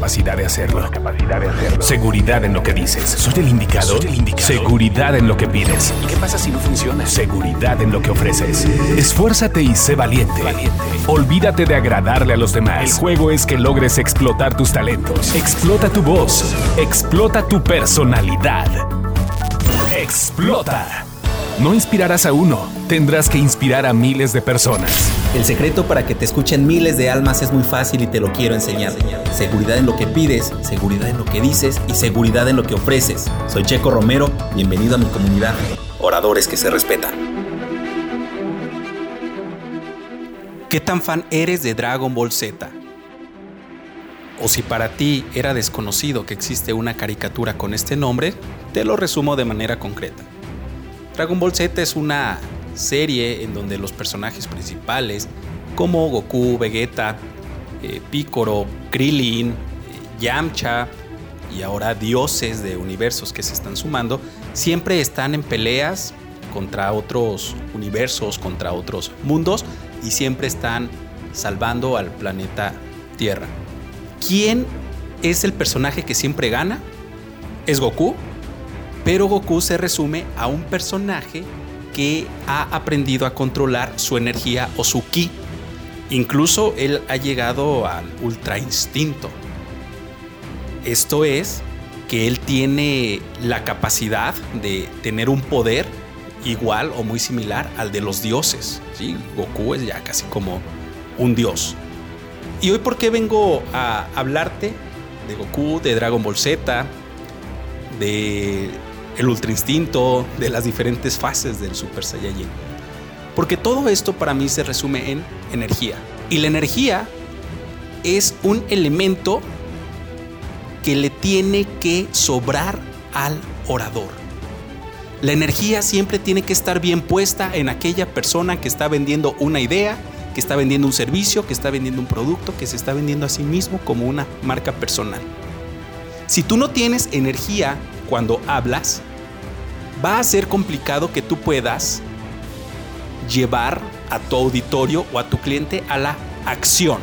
capacidad de hacerlo. Seguridad en lo que dices. ¿Soy el indicado? Seguridad en lo que pides. ¿Qué pasa si no funciona? Seguridad en lo que ofreces. Esfuérzate y sé valiente. Olvídate de agradarle a los demás. El juego es que logres explotar tus talentos. Explota tu voz. Explota tu personalidad. Explota. No inspirarás a uno, tendrás que inspirar a miles de personas. El secreto para que te escuchen miles de almas es muy fácil y te lo quiero enseñar. Seguridad en lo que pides, seguridad en lo que dices y seguridad en lo que ofreces. Soy Checo Romero, bienvenido a mi comunidad. Oradores que se respetan. ¿Qué tan fan eres de Dragon Ball Z? O si para ti era desconocido que existe una caricatura con este nombre, te lo resumo de manera concreta. Dragon Ball Z es una serie en donde los personajes principales, como Goku, Vegeta, eh, Piccolo, Krillin, eh, Yamcha y ahora dioses de universos que se están sumando, siempre están en peleas contra otros universos, contra otros mundos y siempre están salvando al planeta Tierra. ¿Quién es el personaje que siempre gana? ¿Es Goku? Pero Goku se resume a un personaje que ha aprendido a controlar su energía o su ki. Incluso él ha llegado al ultra instinto. Esto es que él tiene la capacidad de tener un poder igual o muy similar al de los dioses. ¿sí? Goku es ya casi como un dios. ¿Y hoy por qué vengo a hablarte de Goku, de Dragon Ball Z, de el Ultra Instinto, de las diferentes fases del Super Saiyajin. Porque todo esto para mí se resume en energía. Y la energía es un elemento que le tiene que sobrar al orador. La energía siempre tiene que estar bien puesta en aquella persona que está vendiendo una idea, que está vendiendo un servicio, que está vendiendo un producto, que se está vendiendo a sí mismo como una marca personal. Si tú no tienes energía cuando hablas, va a ser complicado que tú puedas llevar a tu auditorio o a tu cliente a la acción.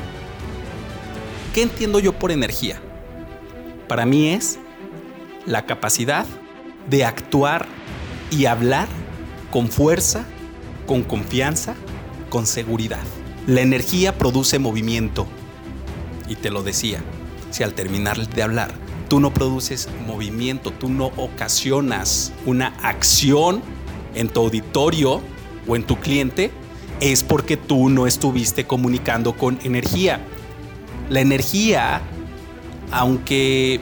¿Qué entiendo yo por energía? Para mí es la capacidad de actuar y hablar con fuerza, con confianza, con seguridad. La energía produce movimiento. Y te lo decía, si al terminar de hablar tú no produces movimiento, tú no ocasionas una acción en tu auditorio o en tu cliente, es porque tú no estuviste comunicando con energía. La energía, aunque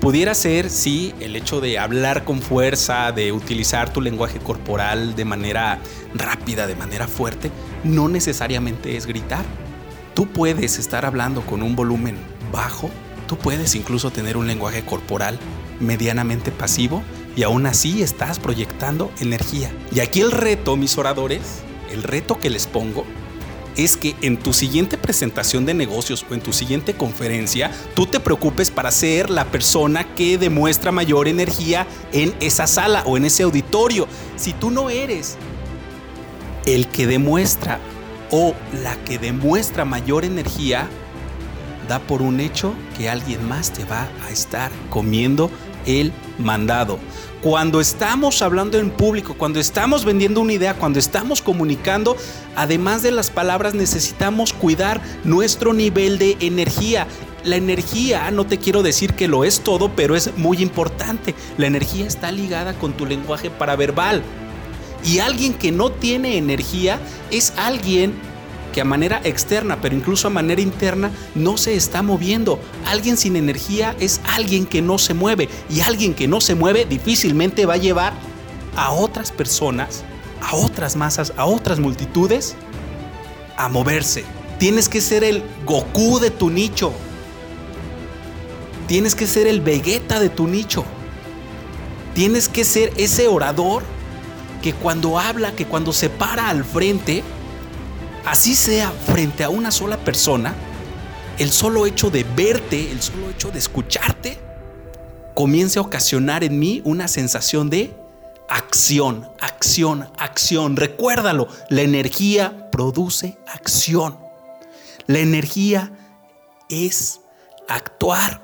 pudiera ser, sí, el hecho de hablar con fuerza, de utilizar tu lenguaje corporal de manera rápida, de manera fuerte, no necesariamente es gritar. Tú puedes estar hablando con un volumen bajo Tú puedes incluso tener un lenguaje corporal medianamente pasivo y aún así estás proyectando energía. Y aquí el reto, mis oradores, el reto que les pongo es que en tu siguiente presentación de negocios o en tu siguiente conferencia, tú te preocupes para ser la persona que demuestra mayor energía en esa sala o en ese auditorio. Si tú no eres el que demuestra o la que demuestra mayor energía, da por un hecho que alguien más te va a estar comiendo el mandado. Cuando estamos hablando en público, cuando estamos vendiendo una idea, cuando estamos comunicando, además de las palabras necesitamos cuidar nuestro nivel de energía. La energía, no te quiero decir que lo es todo, pero es muy importante. La energía está ligada con tu lenguaje paraverbal. Y alguien que no tiene energía es alguien que a manera externa, pero incluso a manera interna, no se está moviendo. Alguien sin energía es alguien que no se mueve y alguien que no se mueve difícilmente va a llevar a otras personas, a otras masas, a otras multitudes a moverse. Tienes que ser el Goku de tu nicho. Tienes que ser el Vegeta de tu nicho. Tienes que ser ese orador que cuando habla, que cuando se para al frente, así sea frente a una sola persona, el solo hecho de verte, el solo hecho de escucharte, comience a ocasionar en mí una sensación de acción, acción, acción. Recuérdalo, la energía produce acción. La energía es actuar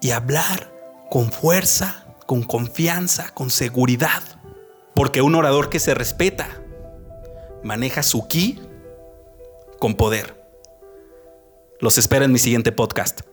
y hablar con fuerza, con confianza, con seguridad. Porque un orador que se respeta maneja su ki con poder. Los espero en mi siguiente podcast.